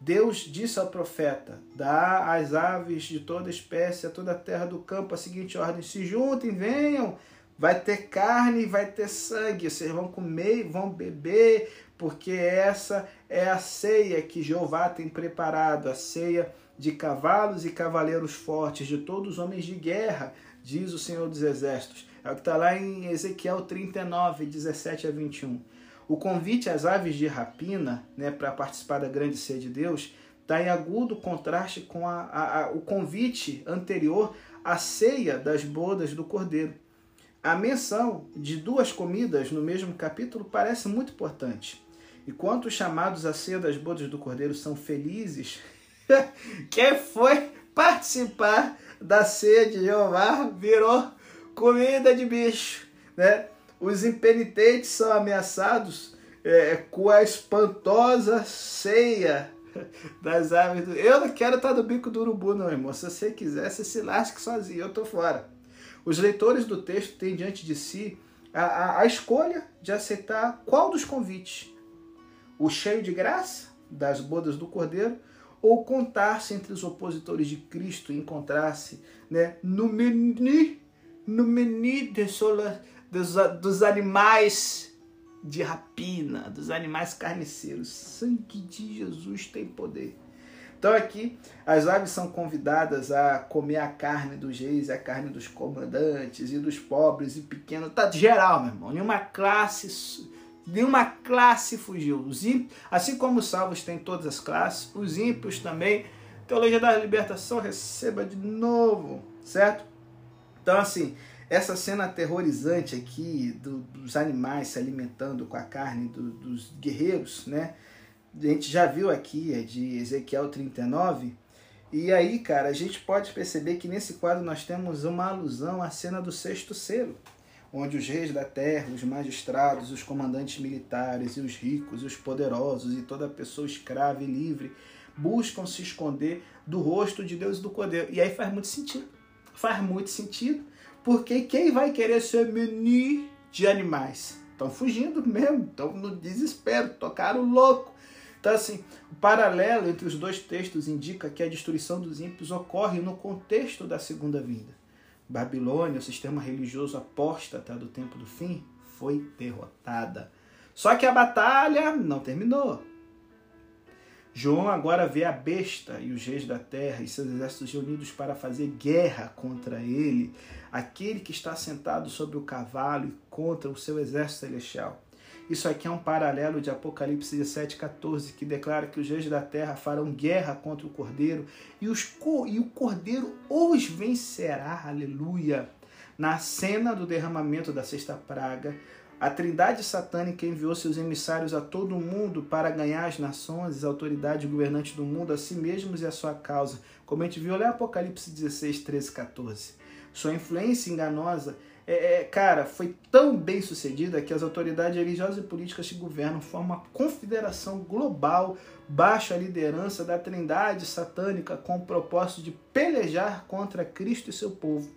A: Deus disse ao profeta: Dá às aves de toda espécie a toda a terra do campo a seguinte ordem: se juntem, venham Vai ter carne, vai ter sangue, vocês vão comer vão beber, porque essa é a ceia que Jeová tem preparado, a ceia de cavalos e cavaleiros fortes, de todos os homens de guerra, diz o Senhor dos Exércitos. É o que está lá em Ezequiel 39, 17 a 21. O convite às aves de rapina, né, para participar da grande ceia de Deus, está em agudo contraste com a, a, a, o convite anterior à ceia das bodas do cordeiro. A menção de duas comidas no mesmo capítulo parece muito importante. Enquanto os chamados à ceia das bodas do Cordeiro são felizes, quem foi participar da ceia de Jeová virou comida de bicho. Né? Os impenitentes são ameaçados é, com a espantosa ceia das aves do. Eu não quero estar no bico do urubu, não, irmão. Se você quiser, você se lasque sozinho, eu tô fora. Os leitores do texto têm diante de si a, a, a escolha de aceitar qual dos convites: o cheio de graça das bodas do Cordeiro ou contar-se entre os opositores de Cristo encontrar-se né, no menu no menu dos, dos animais de rapina, dos animais carniceiros. Sangue de Jesus tem poder. Então aqui as aves são convidadas a comer a carne dos reis, a carne dos comandantes e dos pobres e pequenos, tá geral, meu irmão. Nenhuma classe, nenhuma classe fugiu. Os ímpios, assim como os salvos têm todas as classes, os ímpios também. Teologia da libertação receba de novo, certo? Então assim, essa cena aterrorizante aqui do, dos animais se alimentando com a carne do, dos guerreiros, né? A gente já viu aqui, é de Ezequiel 39. E aí, cara, a gente pode perceber que nesse quadro nós temos uma alusão à cena do sexto selo, onde os reis da terra, os magistrados, os comandantes militares e os ricos, os poderosos e toda pessoa escrava e livre buscam se esconder do rosto de Deus e do Cordeiro. E aí faz muito sentido. Faz muito sentido porque quem vai querer ser menu de animais? Estão fugindo mesmo, estão no desespero, tocaram louco. Então, assim, o paralelo entre os dois textos indica que a destruição dos ímpios ocorre no contexto da segunda vinda. Babilônia, o sistema religioso apóstata do tempo do fim, foi derrotada. Só que a batalha não terminou. João agora vê a besta e os reis da terra e seus exércitos reunidos para fazer guerra contra ele, aquele que está sentado sobre o cavalo e contra o seu exército celestial. Isso aqui é um paralelo de Apocalipse 17,14, que declara que os reis da terra farão guerra contra o cordeiro e, os, e o cordeiro os vencerá. Aleluia! Na cena do derramamento da sexta praga, a trindade satânica enviou seus emissários a todo o mundo para ganhar as nações, as autoridades governantes do mundo, a si mesmos e a sua causa. Como a gente viu, olha Apocalipse 16, 13, 14. Sua influência enganosa, é, é, cara, foi tão bem sucedida que as autoridades religiosas e políticas que governam formam uma confederação global baixo a liderança da trindade satânica com o propósito de pelejar contra Cristo e seu povo.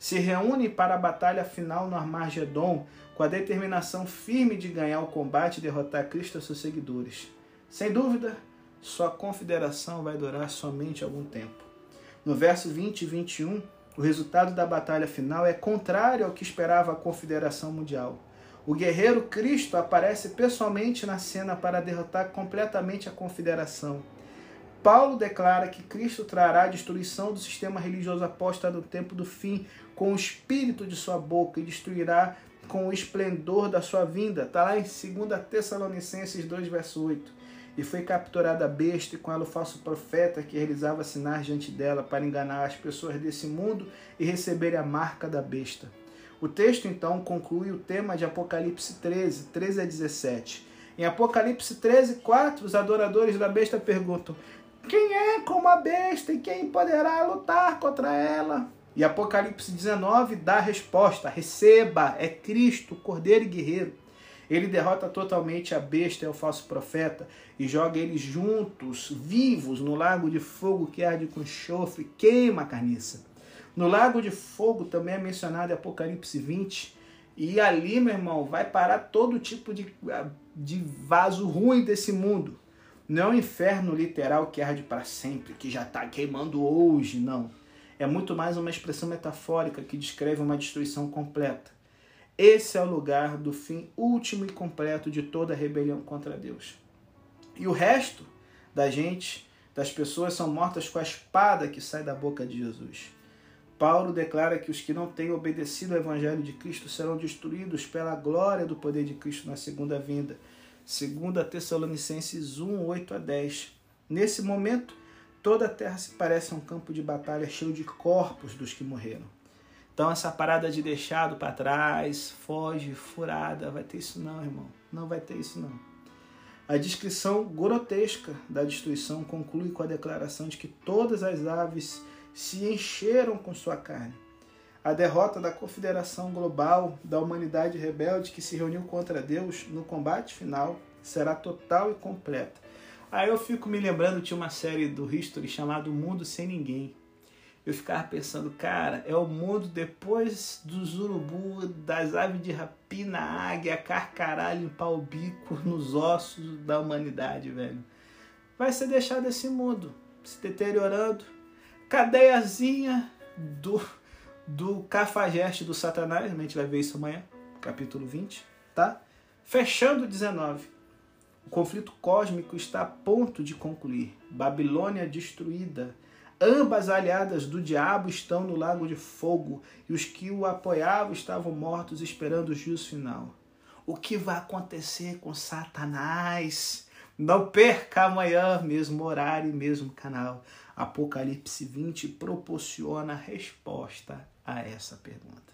A: Se reúne para a batalha final no Armagedon, com a determinação firme de ganhar o combate e derrotar Cristo e seus seguidores. Sem dúvida, sua confederação vai durar somente algum tempo. No verso 20 e 21, o resultado da batalha final é contrário ao que esperava a confederação mundial. O guerreiro Cristo aparece pessoalmente na cena para derrotar completamente a confederação. Paulo declara que Cristo trará a destruição do sistema religioso apóstolo no tempo do fim com o espírito de sua boca e destruirá com o esplendor da sua vinda. Está lá em 2 Tessalonicenses 2, verso 8. E foi capturada a besta e com ela o falso profeta que realizava sinais diante dela para enganar as pessoas desse mundo e receber a marca da besta. O texto então conclui o tema de Apocalipse 13, 13 a 17. Em Apocalipse 13, 4, os adoradores da besta perguntam: Quem é como a besta e quem poderá lutar contra ela? E Apocalipse 19 dá a resposta: receba, é Cristo, Cordeiro e Guerreiro. Ele derrota totalmente a besta e o falso profeta e joga eles juntos, vivos, no lago de fogo que arde com enxofre, queima a carniça. No lago de fogo também é mencionado em Apocalipse 20. E ali, meu irmão, vai parar todo tipo de, de vaso ruim desse mundo. Não é um inferno literal que arde para sempre, que já está queimando hoje, não é muito mais uma expressão metafórica que descreve uma destruição completa. Esse é o lugar do fim último e completo de toda rebelião contra Deus. E o resto da gente, das pessoas, são mortas com a espada que sai da boca de Jesus. Paulo declara que os que não têm obedecido ao Evangelho de Cristo serão destruídos pela glória do poder de Cristo na segunda vinda. 2 Tessalonicenses 1, 8 a 10. Nesse momento, Toda a terra se parece a um campo de batalha cheio de corpos dos que morreram. Então essa parada de deixado para trás, foge, furada, vai ter isso não, irmão. Não vai ter isso não. A descrição grotesca da destruição conclui com a declaração de que todas as aves se encheram com sua carne. A derrota da confederação global da humanidade rebelde que se reuniu contra Deus no combate final será total e completa Aí eu fico me lembrando, tinha uma série do History chamado Mundo Sem Ninguém. Eu ficava pensando, cara, é o mundo depois dos urubu, das aves de rapina, águia, carcaralho, limpar o bico nos ossos da humanidade, velho. Vai ser deixado esse mundo se deteriorando. Cadeiazinha do, do cafajeste do Satanás, a gente vai ver isso amanhã, capítulo 20, tá? Fechando 19. O conflito cósmico está a ponto de concluir. Babilônia destruída. Ambas aliadas do diabo estão no lago de fogo e os que o apoiavam estavam mortos esperando o juízo final. O que vai acontecer com Satanás? Não perca amanhã, mesmo horário e mesmo canal. Apocalipse 20 proporciona a resposta a essa pergunta.